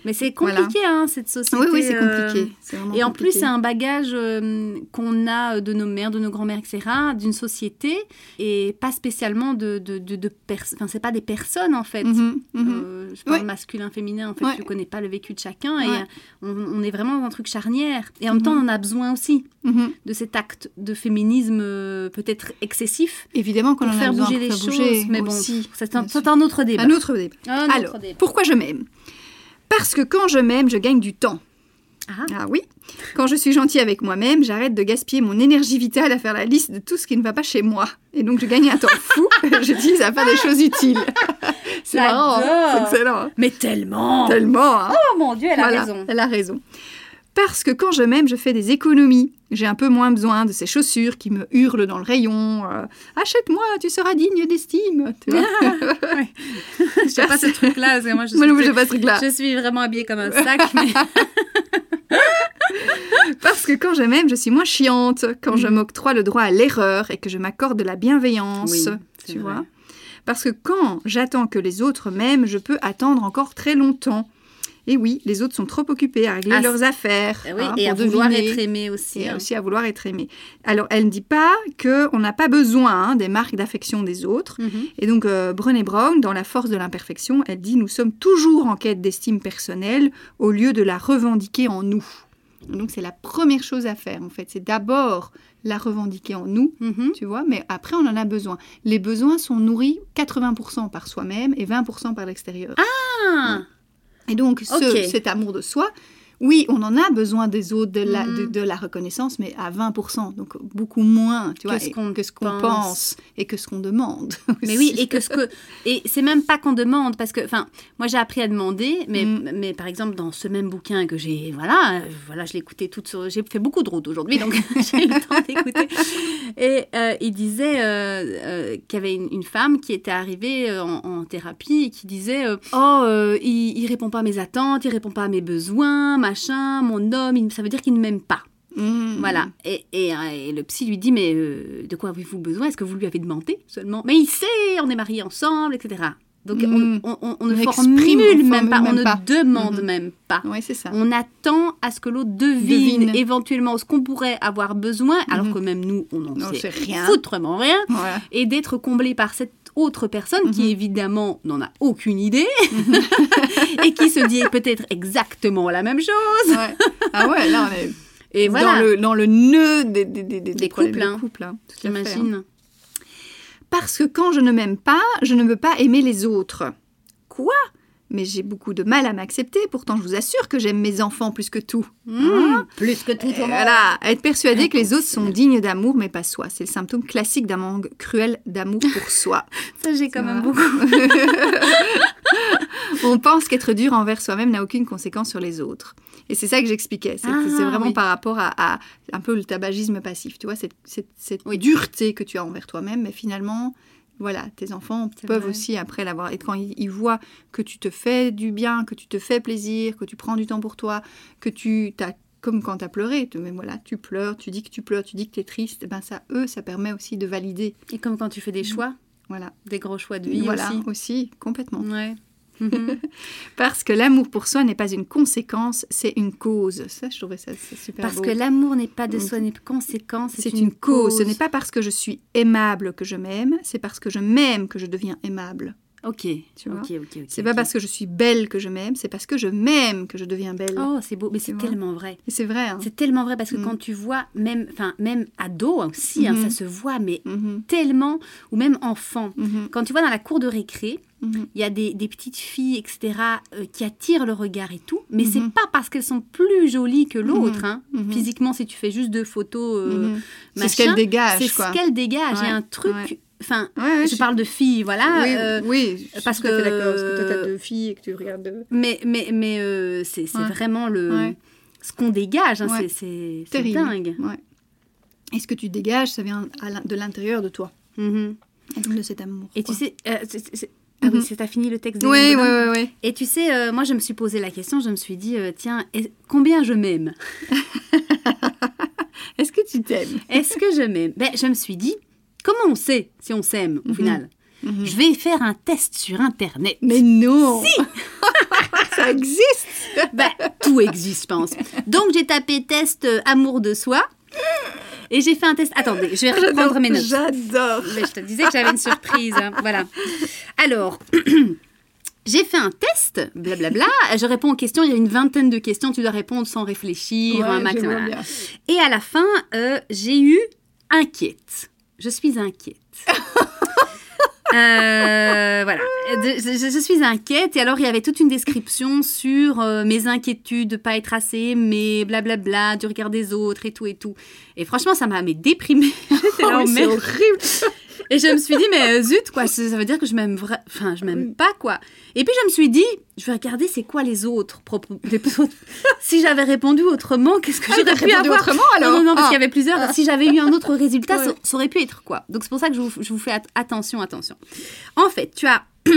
Mais c'est Voilà. compliqué, hein, cette société. oui, oui, c'est euh, compliqué. Et en plus, c'est un bagage euh, qu'on a de nos mères, de nos grands-mères, etc., d'une société, et pas spécialement de, de, de, de Enfin, c'est pas des personnes, en fait. Mhm, mhm. Euh, je parle Ouais. masculin, féminin, en fait, Ouais. je connais pas le vécu de chacun, et Ouais. on, on est vraiment dans un truc charnière. Et en même temps, Mhm. on en a besoin aussi Mhm. de cet acte de féminisme euh, peut-être excessif Évidemment en a faire bouger les faire choses. bouger mais bon, c'est un, autre débat. Un autre débat. Un autre Alors, débat. pourquoi je m'aime? Parce que quand je m'aime, je gagne du temps. Ah. Ah oui Quand je suis gentille avec moi-même, j'arrête de gaspiller mon énergie vitale à faire la liste de tout ce qui ne va pas chez moi. Et donc je gagne un temps fou, j'utilise à faire des choses utiles. C'est marrant, hein c'est excellent. hein Mais tellement Tellement, hein Oh mon Dieu, elle Voilà, a raison. Elle a raison. Parce que quand je m'aime, je fais des économies. J'ai un peu moins besoin de ces chaussures qui me hurlent dans le rayon. euh, Achète-moi, tu seras digne d'estime. Tu vois Je sais pas ce truc-là, moi, je suis, Moi pas ce truc-là. je suis vraiment habillée comme un sac. mais... Parce que quand je m'aime, je suis moins chiante. Quand je Mhm. m'octroie le droit à l'erreur et que je m'accorde de la bienveillance. Oui, tu vrai. vois Parce que quand j'attends que les autres m'aiment, je peux attendre encore très longtemps. Et oui, les autres sont trop occupés à régler Ah, leurs affaires. Oui, hein, et à vouloir être aimée aussi. et hein. aussi à vouloir être aimé. Alors, elle ne dit pas qu'on n'a pas besoin hein, des marques d'affection des autres. Mhm. Et donc, euh, Brené Brown, dans La force de l'imperfection, elle dit Nous sommes toujours en quête d'estime personnelle au lieu de la revendiquer en nous. Donc, c'est la première chose à faire, en fait. C'est d'abord la revendiquer en nous, Mhm. tu vois, mais après, on en a besoin. Les besoins sont nourris 80% par soi-même et 20% par l'extérieur. Ah, Et donc, ce- cet amour de soi, oui, on en a besoin des autres, de la, de, de la reconnaissance, mais à 20%, donc beaucoup moins, tu Que vois, ce qu'on que ce qu'on pense. pense. et que ce qu'on demande. mais oui, et que ce que et c'est même pas qu'on demande parce que enfin moi j'ai appris à demander mais Mm. mais par exemple dans ce même bouquin que j'ai voilà euh, voilà je l'ai écouté toute j'ai fait beaucoup de routes aujourd'hui donc j'ai eu le temps d'écouter et euh, il disait euh, euh, qu'il y avait une, une femme qui était arrivée en, en thérapie et qui disait oh il, il répond pas à mes attentes il répond pas à mes besoins machin mon homme il- ça veut dire qu'il ne m'aime pas Mhm. voilà. Et, et, et le psy lui dit, mais euh, de quoi avez-vous besoin? Est-ce que vous lui avez demandé seulement? Mais il sait, on est mariés ensemble, etc. Donc on, Mm. on- on- on ne On formule exprime, même pas, on même ne pas. demande Mhm. même pas. Oui, c'est ça. On attend à ce que l'autre devine, Devine. éventuellement ce qu'on pourrait avoir besoin, alors Mhm. que même nous, on n'en sait sait rien. foutrement rien, Voilà. et d'être comblé par cette autre personne qui Mhm. évidemment n'en a aucune idée et qui se dit peut-être exactement la même chose. Ouais. Ah ouais, là, on est Et dans, voilà, le, dans le nœud des, des, des, des- Des problèmes couples, de hein. couple, hein. Tout à fait, hein. Parce que quand je ne m'aime pas, je ne veux pas aimer les autres. Quoi? Mais j'ai beaucoup de mal à m'accepter, pourtant je vous assure que j'aime mes enfants plus que tout. Mmh, plus que tout voilà, être persuadé que les autres sont dignes d'amour, mais pas soi. C'est le symptôme classique d'un manque cruel d'amour pour soi. Ça, j'ai quand même beaucoup. On pense qu'être dur envers soi-même n'a aucune conséquence sur les autres. Et c'est ça que j'expliquais. C'est Ah, vraiment oui. par rapport à, à un peu le tabagisme passif. Tu vois, cette, cette- cette Oui. dureté que tu as envers toi-même, mais finalement, voilà, tes enfants peuvent vrai. aussi après l'avoir. Et quand ils, ils voient que tu te fais du bien, que tu te fais plaisir, que tu prends du temps pour toi, que tu t'as comme quand tu as pleuré, tu, mais voilà, tu pleures, tu dis que tu pleures, tu dis que tu es triste, ben ça, eux, ça permet aussi de valider. Et comme quand tu fais des choix, Voilà, des gros choix de vie voilà aussi. aussi, complètement. Ouais. Parce que l'amour pour soi n'est pas une conséquence, c'est une cause. Ça, je trouvais ça super Parce beau. que l'amour n'est pas de soi, n'est conséquence, c'est une, cause. Ce n'est pas parce que je suis aimable que je m'aime, c'est parce que je m'aime que je deviens aimable. Ok, Tu vois C'est pas parce que je suis belle que je m'aime, c'est parce que je m'aime que je deviens belle. Oh, c'est beau, mais c'est tellement vrai. C'est vrai. Hein. C'est tellement vrai parce que Mm. quand tu vois, même, enfin, même ado aussi, hein, ça se voit, mais Mhm, tellement, ou même enfant. mhm, Quand tu vois dans la cour de récré, il y a des, des petites filles, etc., euh, qui attirent le regard et tout, mais c'est pas parce qu'elles sont plus jolies que l'autre. Hein. Ce si tu fais juste deux photos, euh. C'est ce machin, qu'elle dégage, c'est ce qu'elle dégage. Il y a un truc, ouais. Enfin, Ouais, ouais, je parle de filles, voilà. oui, euh, oui, je suis parce tout à fait d'accord. Parce que toi, t'as deux filles et que tu regardes. deux- Mais, mais, mais euh, c'est Ouais. vraiment le, ce qu'on dégage. hein, c'est- dingue. Et ce que tu dégages, ça vient de l'intérieur de toi, donc de cet amour. Et tu sais, euh, c'est- Ah oui, Mhm. t'as fini le texte de Oui, oui, oui, oui. Et tu sais, euh, moi je me suis posé la question, je me suis dit, euh, tiens, est- combien je m'aime? Est-ce que tu t'aimes? Est-ce que je m'aime? Ben, je me suis dit, comment on sait si on s'aime au Mhm. final Je vais faire un test sur Internet. Mais non Ça existe Ben, tout existe, je pense. Donc j'ai tapé test euh, amour de soi et j'ai fait un test. Attendez, je vais reprendre mes notes. J'adore Mais je te disais que j'avais une surprise. hein. Voilà. Alors, j'ai fait un test, blablabla. Je réponds aux questions. Il y a une vingtaine de questions. Tu dois répondre sans réfléchir, un Ouais, max. je vois voilà. bien. Et à la fin, euh, j'ai eu inquiète. Je suis inquiète. Euh, voilà, De- je, suis inquiète et alors il y avait toute une description sur euh, mes inquiétudes de pas être assez aimée, blablabla, du regard des autres et tout et tout. Et franchement, ça m'a mais déprimée. Oh, mais c'est horrible Et je me suis dit, mais euh, zut, quoi, ça veut dire que je m'aime vra- Enfin, je m'aime pas, quoi. Et puis je me suis dit, je vais regarder c'est quoi les autres propos. si j'avais répondu autrement, qu'est-ce que Ah, j'aurais pu avoir? autrement, alors? Non, non, non, parce Ah. qu'il y avait plusieurs. Si j'avais eu un autre résultat, Ouais. ça, ça aurait pu être quoi Donc c'est pour ça que je vous, je vous fais at- attention, attention. En fait, tu as.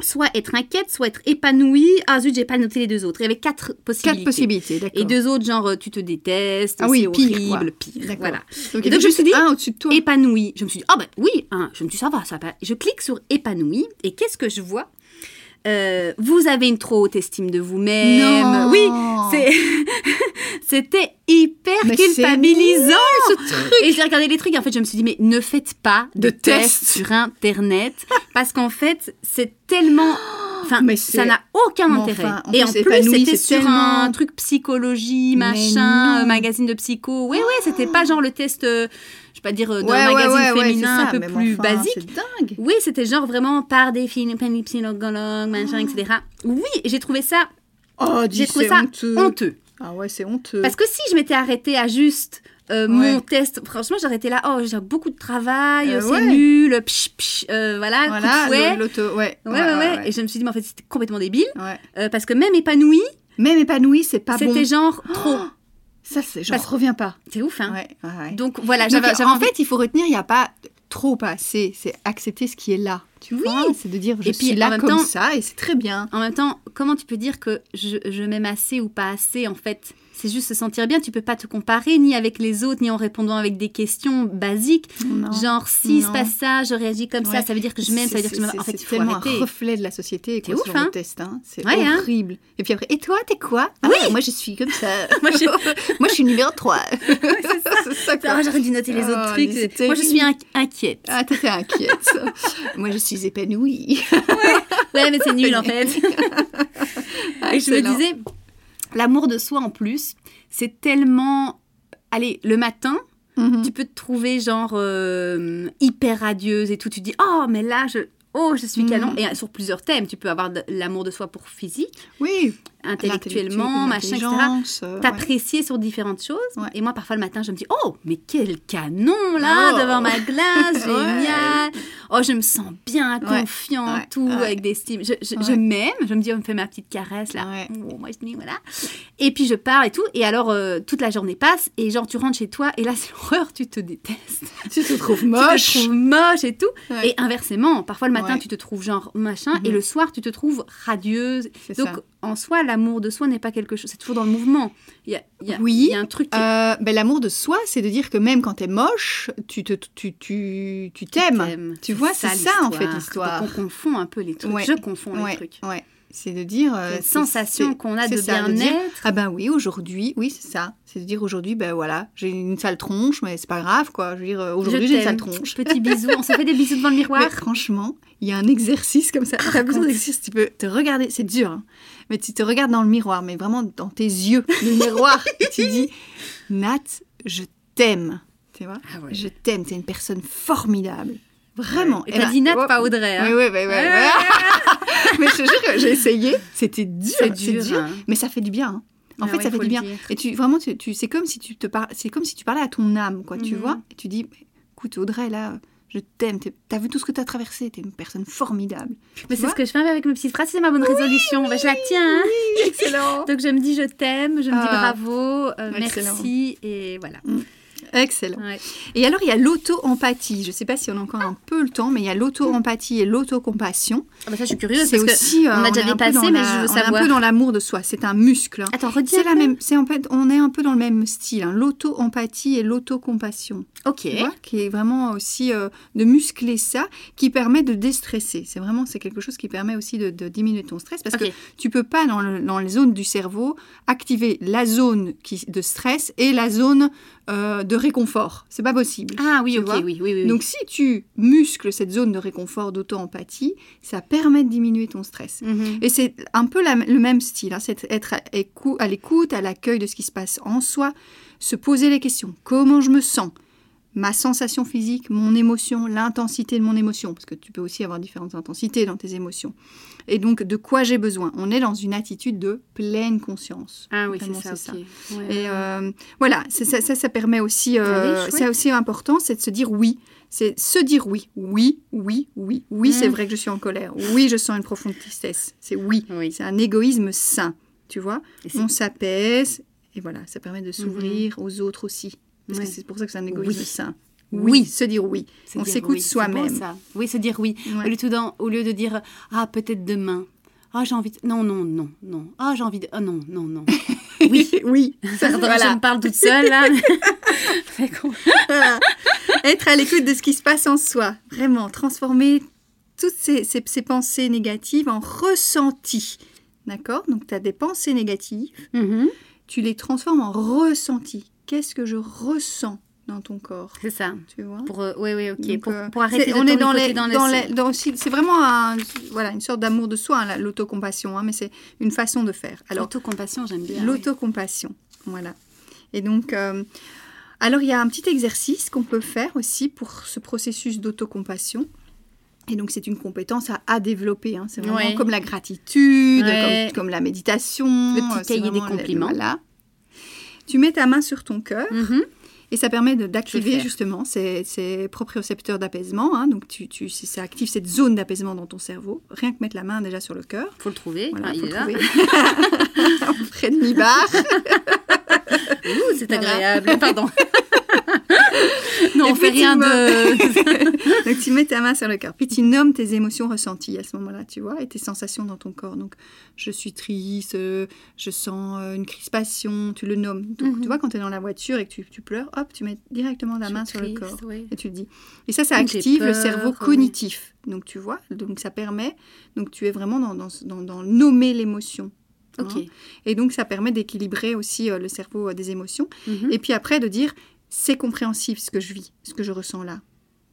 Soit être inquiète, soit être épanouie. Ah zut, j'ai pas noté les deux autres. Il y avait quatre possibilités. Quatre possibilités, d'accord. Et deux autres, genre, euh, tu te détestes, Ah oui, c'est pire, quoi. horrible, pire. Voilà. Donc, Et donc, je me suis dit, un au-dessus de toi. épanouie. Je me suis dit, ah ben oui, hein. je me suis dit, ça va, ça va. Je clique sur épanouie et qu'est-ce que je vois? Euh, Vous avez une trop haute estime de vous-même. Oui, c'était hyper Mais culpabilisant. ce truc. Et j'ai regardé les trucs et en fait, je me suis dit, mais ne faites pas de, De tests sur Internet parce qu'en fait, c'est tellement. Enfin, Mais ça n'a aucun Mais intérêt. enfin, en et plus, en plus, c'était sur tellement- un truc psychologie, machin, magazine de psycho. Oui, oui, c'était pas genre le test, euh, je vais pas dire, euh, d'un Ouais, magazine ouais, féminin c'est un ça, peu plus enfin, basique. Dingue. Oui, c'était genre vraiment par des films, psychologues, machin, etc. Oui, j'ai trouvé ça, Oh, j'ai trouvé ça honteux. honteux. Ah ouais, c'est honteux. Parce que si je m'étais arrêtée à juste euh, mon Ouais. test, franchement, j'aurais été là, oh, j'ai beaucoup de travail, Euh, c'est ouais. nul, psh, psh, euh, voilà, voilà, coup de fouet. ouais. Ouais, ouais, ouais, Et je me suis dit, mais en fait, c'était complètement débile. ouais. euh, parce que même épanoui, Même épanoui, c'est pas bon. c'était genre trop. Ça, c'est, j'en Parce- reviens pas. C'est ouf, hein. Ouais, ouais, ouais. Donc voilà, Donc, en fait, il faut retenir, il n'y a pas trop, pas assez. C'est accepter ce qui est là. Tu Oui. vois C'est de dire, je Et puis, suis en là même comme temps- ça et c'est très bien. En même temps, comment tu peux dire que je, je m'aime assez ou pas assez En fait, c'est juste se sentir bien. Tu peux pas te comparer ni avec les autres, ni en répondant avec des questions basiques. Non. Genre, si se Non. passe ça, je réagis comme ça, Ouais. ça veut dire que je m'aime, ça veut dire que je m'aime. En fait, il faut arrêter. un reflet de la société. Quoi, ouf, ce genre de hein test, hein. C'est Ouais, hein. horrible. Et puis après, et toi, t'es quoi? Ah, Moi, je suis comme ça. Moi, je- Moi, je suis numéro 3. c'est ça. ça. Ah, J'aurais dû noter les Oh, autres trucs. Moi, je suis inquiète. Ah, t'étais inquiète. Moi, je suis épanouie. Ouais, mais c'est nul en fait. Et je me disais, l'amour de soi en plus, c'est tellement. Allez, le matin, Mhm. tu peux te trouver genre euh, hyper radieuse et tout. Tu dis, oh, mais là, je. Oh, je suis Mhm. canon. Et sur plusieurs thèmes, tu peux avoir de l'amour de soi pour physique, Oui. Intellectuellement, machin, etc. euh, ouais. T'apprécier sur différentes choses. Ouais. Et moi, parfois, le matin, je me dis, oh, mais quel canon, là, Oh. devant ma glace, génial. Oh, je me sens bien, confiant, tout, avec des styles. Je, je, je Ouais. m'aime, je me dis, on me fait ma petite caresse, là. Oh, moi, je dis, voilà. Et puis, je pars et tout. Et alors, euh, toute la journée passe. Et genre, tu rentres chez toi. Et là, c'est l'horreur, tu te détestes. Tu te trouves Tu te moche. trouves moche et tout. Et inversement, parfois, le matin, tu te trouves genre machin. Et Mhm. le soir, tu te trouves radieuse. C'est Donc, ça. En soi, l'amour de soi n'est pas quelque chose. C'est toujours dans le mouvement. Il y a, il y a- Oui, il y a un truc qui Euh, ben, L'amour de soi, c'est de dire que même quand t'es moche, tu te, tu, tu, tu t'aimes. t'aime. Tu vois, c'est ça, en fait, l'histoire. On confond un peu les trucs. Ouais. Je confonds les trucs. ouais. C'est de dire. euh, Cette sensation qu'on a de bien-être. Ah ben oui, aujourd'hui, oui, c'est ça. C'est de dire aujourd'hui, ben voilà, j'ai une sale tronche, mais c'est pas grave, quoi. Je veux dire, euh, aujourd'hui, j'ai une sale tronche. Petit bisou. On se fait des bisous devant le miroir. Mais franchement, il y a un exercice comme ça. T'as besoin d'exercice, tu peux te regarder, c'est dur, hein. mais tu te regardes dans le miroir, mais vraiment dans tes yeux, le miroir, et tu dis, Nat, je t'aime. Tu vois? Ah ouais. Je t'aime, t'es une personne formidable. Vraiment. Et Et t'as dit Nat, pas Audrey. hein. Oui, oui, oui, oui. Ouais. mais je te jure que j'ai essayé, c'était dur, C'est dur. hein. mais ça fait du bien. hein. En Ah fait, ouais, ça fait du bien. Et tu vraiment, tu, tu- c'est comme si tu te par- c'est comme si tu parlais à ton âme, quoi. Tu Mhm. vois Et tu dis, écoute, Audrey, là, je t'aime. T'as vu tout ce que t'as traversé? T'es une personne formidable. Mais c'est ce que je fais avec mes petites phrases. C'est ma bonne résolution. Bah, je la tiens. hein. Excellent. Donc je me dis je t'aime, je me dis Ah. bravo, euh, merci et voilà. Excellent. Ouais. Et alors, il y a l'auto-empathie. Je ne sais pas si on a encore un peu le temps, mais il y a l'auto-empathie et l'autocompassion. Ah bah ça, je suis curieuse C'est parce que aussi, euh, on a déjà est un peu dépassé, mais la- je veux On est un savoir. peu dans l'amour de soi. C'est un muscle. hein. Attends, redis. C'est la même. C'est en fait, on est un peu dans le même style. hein, L'auto-empathie et l'autocompassion. Ok. Vois, qui est vraiment aussi euh, de muscler ça, qui permet de déstresser. C'est vraiment, c'est quelque chose qui permet aussi de, de diminuer ton stress parce que tu peux pas dans, le- dans les zones du cerveau activer la zone qui, de stress et la zone euh, de réconfort. C'est pas possible. Ah oui, ok, oui, oui, oui. Donc si tu muscles cette zone de réconfort, d'auto-empathie, ça permet de diminuer ton stress. Mhm. Et c'est un peu la- le même style, hein, c'est être à l'écoute, à l'accueil de ce qui se passe en soi, se poser les questions. Comment je me sens? Ma sensation physique, mon émotion, l'intensité de mon émotion, parce que tu peux aussi avoir différentes intensités dans tes émotions. Et donc, de quoi j'ai besoin? On est dans une attitude de pleine conscience. Ah oui, c'est ça. Ouais, Et ouais. euh, voilà, ça, ça, ça permet aussi, euh, c'est aussi important, c'est de se dire oui. C'est se dire oui. Oui, oui, oui. Oui, c'est Mm. vrai que je suis en colère. Oui, je sens une profonde tristesse. C'est oui. Oui. C'est un égoïsme sain, tu vois. On s'apaise et voilà, ça permet de s'ouvrir aux autres aussi. Parce Ouais. que c'est pour ça que c'est un égoïsme Oui. sain. Oui. se dire oui. Se on s'écoute oui, soi-même. ça. Oui, se dire oui. Ouais. Au, lieu tout au lieu de dire ah peut-être demain. Ah j'ai envie de... non non non non. Ah j'ai envie de ah non non non. Oui. oui. Ça, voilà. Je me parle toute seule là. Voilà. Être à l'écoute de ce qui se passe en soi. Vraiment, transformer toutes ces, ces- ces pensées négatives en ressentis. D'accord? Donc, tu as des pensées négatives, Mhm. tu les transformes en ressentis. Qu'est-ce que je ressens? Dans ton corps C'est ça. Tu vois Pour euh, oui oui ok Donc, pour, euh, pour arrêter c'est- de on est dans les, dans le- dans les- dans aussi- c'est vraiment un- voilà une sorte d'amour de soi, hein, la- l'autocompassion, hein, mais c'est une façon de faire. L'autocompassion j'aime bien. oui. L'autocompassion, voilà. Et donc, euh, alors il y a un petit exercice qu'on peut faire aussi pour ce processus d'autocompassion. Et donc c'est une compétence à, à développer. hein. C'est vraiment Ouais. comme la gratitude, Ouais. comme, comme la méditation. Le petit cahier des vraiment le- compliments. Voilà. Tu mets ta main sur ton cœur Mhm. Et ça permet d'activer le justement ces, ces propriocepteurs d'apaisement. hein. Donc tu, tu, ça active cette zone d'apaisement dans ton cerveau. Rien que mettre la main déjà sur le cœur. Faut le trouver. Voilà, Enfin, il faut est le là. trouver. Près de mi-barre. Ouh, c'est Voilà. agréable. Pardon. non, on fait rien de. Donc tu mets ta main sur le cœur, puis tu nommes tes émotions ressenties à ce moment-là, tu vois, et tes sensations dans ton corps. Donc je suis triste, euh, je sens euh, une crispation, tu le nommes. Donc Mhm. tu vois, quand tu es dans la voiture et que tu, tu pleures, hop, tu mets directement ta main sur le corps. oui. Et tu le dis. Et ça, ça active le cerveau oui. cognitif. Donc tu vois, donc ça permet, donc tu es vraiment dans, dans, dans, dans nommer l'émotion. Et donc ça permet d'équilibrer aussi euh, le cerveau euh, des émotions. Mhm. Et puis après de dire, c'est compréhensif ce que je vis, ce que je ressens là.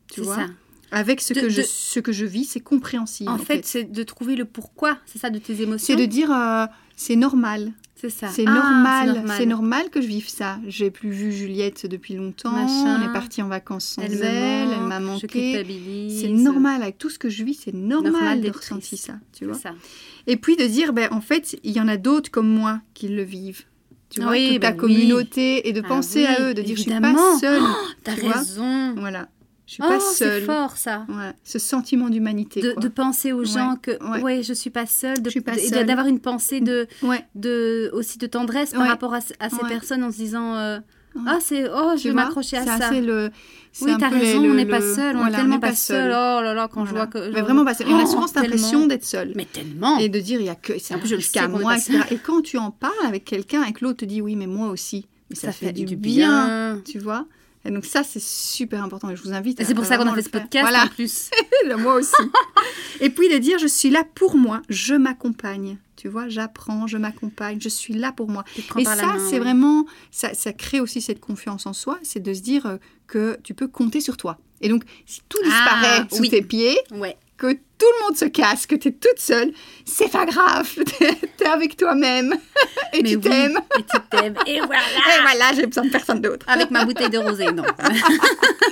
Tu C'est vois ça. avec ce, De- que je, ce que je vis, c'est compréhensible. En En, fait, fait, c'est de trouver le pourquoi, c'est ça, de tes c'est émotions. de dire euh, c'est normal. C'est ça. C'est Ah, normal. C'est normal que je vive ça. J'ai plus vu Juliette depuis longtemps. Machin. On est parti en vacances sans elle. Elle Elle, m'a manqué. C'est normal. Avec tout ce que je vis, c'est normal, Normal de ressentir ça. Tu C'est vois ça. Et puis de dire, ben, en fait, il y en a d'autres comme moi qui le vivent. Tu vois, Oui, toute ta ben oui. communauté. Et de Ah penser à eux, de dire, je suis évidemment. pas seule. T'as tu vois raison. Voilà. Je suis Oh, pas c'est seule. fort ça. Voilà. Ce sentiment d'humanité. De, penser aux gens Ouais, que ouais. ouais. je suis pas seule, de, Je suis pas de- et seule. d'avoir une pensée de, Ouais. de aussi de tendresse par Ouais. rapport à, ce- à ces Ouais. personnes en se disant euh, Ouais. Ah c'est oh je vais m'accrocher à ça. assez le. Oui, un t'as peu raison, le- on n'est pas seul, on est tellement pas seul. Oh là là, quand Voilà. je vois que. Mais vraiment pas seul. On a souvent cette impression d'être seul. Mais tellement. Et de dire, il y a que. C'est sais qu'on est moi, etc. Et quand tu en parles avec quelqu'un et que l'autre te dit, oui, mais moi aussi. Mais ça, fait, du bien. Tu vois Et donc, ça, c'est super important. Et je vous invite C'est pour ça qu'on a fait ce podcast Voilà. en plus. moi aussi. et puis de dire, je suis là pour moi, je m'accompagne. Tu vois, j'apprends, je m'accompagne, je suis là pour moi. Et ça, c'est ouais. vraiment, ça, ça crée aussi cette confiance en soi, c'est de se dire euh, que tu peux compter sur toi. Et donc, si tout Ah, disparaît sous oui. tes pieds, Ouais. que tout le monde se casse, que tu es toute seule, c'est pas grave. tu es avec toi-même et tu t'aimes. Et tu t'aimes. Et voilà. Et voilà, j'ai besoin de personne d'autre. Avec ma bouteille de rosé, non.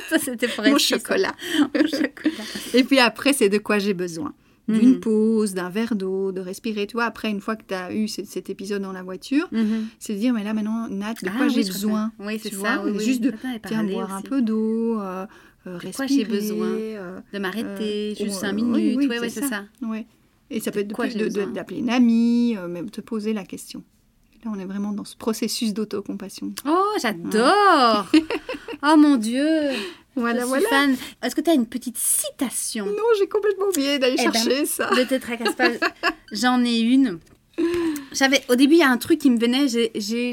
ça, c'était pour Mon chocolat. Mon chocolat. Et puis après, c'est de quoi j'ai besoin. D'une Mhm. pause, d'un verre d'eau, de respirer. Tu vois, après, une fois que tu as eu ce- cet épisode dans la voiture, Mhm. c'est de dire, mais là maintenant, Nat, de Ah quoi j'ai besoin. Oui, c'est ça. oui, juste de- Tiens, boire un peu d'eau, euh, euh, De respirer. quoi j'ai besoin De m'arrêter juste ou, 5 euh, minutes. oui, ouais, c'est ça. ça. ouais. Et ça peut être d'appeler une amie, euh, même te poser la question. Là, on est vraiment dans ce processus d'autocompassion. Oh, j'adore Oh mon Dieu Voilà, Je suis voilà. fan. Est-ce que tu as une petite citation? Non, j'ai complètement oublié d'aller Eh ben, chercher ça. Ne te tracasse pas. J'en ai une. J'avais au début il y a un truc qui me venait.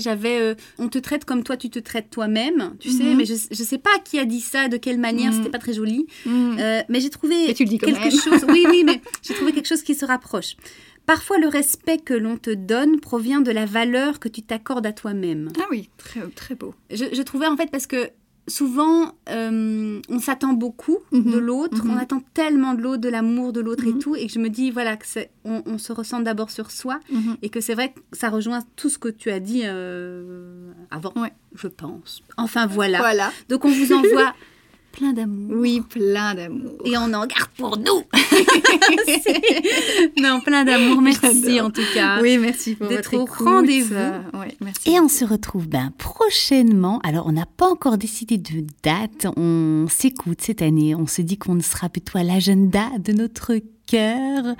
J'avais euh, on te traite comme toi tu te traites toi-même. Tu sais, Mhm. mais je je sais pas qui a dit ça, de quelle manière. Mhm. C'était pas très joli. Mm. Euh, mais j'ai trouvé Mais tu le dis quand quelque même. chose. Oui oui, mais j'ai trouvé quelque chose qui se rapproche. Parfois le respect que l'on te donne provient de la valeur que tu t'accordes à toi-même. Ah oui, très, très beau. Je, je trouvais en fait parce que souvent euh, on s'attend beaucoup Mhm, de l'autre, mhm. on attend tellement de l'autre, de l'amour de l'autre et Mhm. tout, et que je me dis voilà que on, on se ressent d'abord sur soi Mhm. et que c'est vrai que ça rejoint tout ce que tu as dit euh, avant, Ouais. je pense. Enfin voilà. Voilà. Donc on vous envoie plein d'amour. Oui, plein d'amour. Et on en garde pour nous. Non, plein d'amour. Merci en tout cas. Oui, merci pour votre au écoute. rendez-vous. Ouais, merci. Et on se retrouve ben, prochainement. Alors, on n'a pas encore décidé de date. On s'écoute cette année. On se dit qu'on sera plutôt à l'agenda de notre cœur.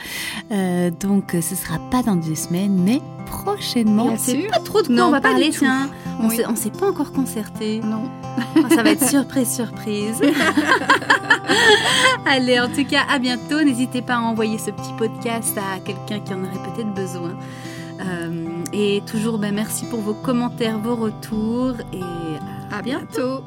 Euh, donc, ce sera pas dans deux semaines, mais prochainement. Bien sûr. pas trop de quoi Non, on va pas parler. Tiens, on Oui. s'est pas encore concerté. Non. Oh, ça va être surprise, surprise. Allez, en tout cas, à bientôt. N'hésitez pas à envoyer ce petit podcast à quelqu'un qui en aurait peut-être besoin. Euh, et toujours, ben, merci pour vos commentaires, vos retours. Et À bientôt.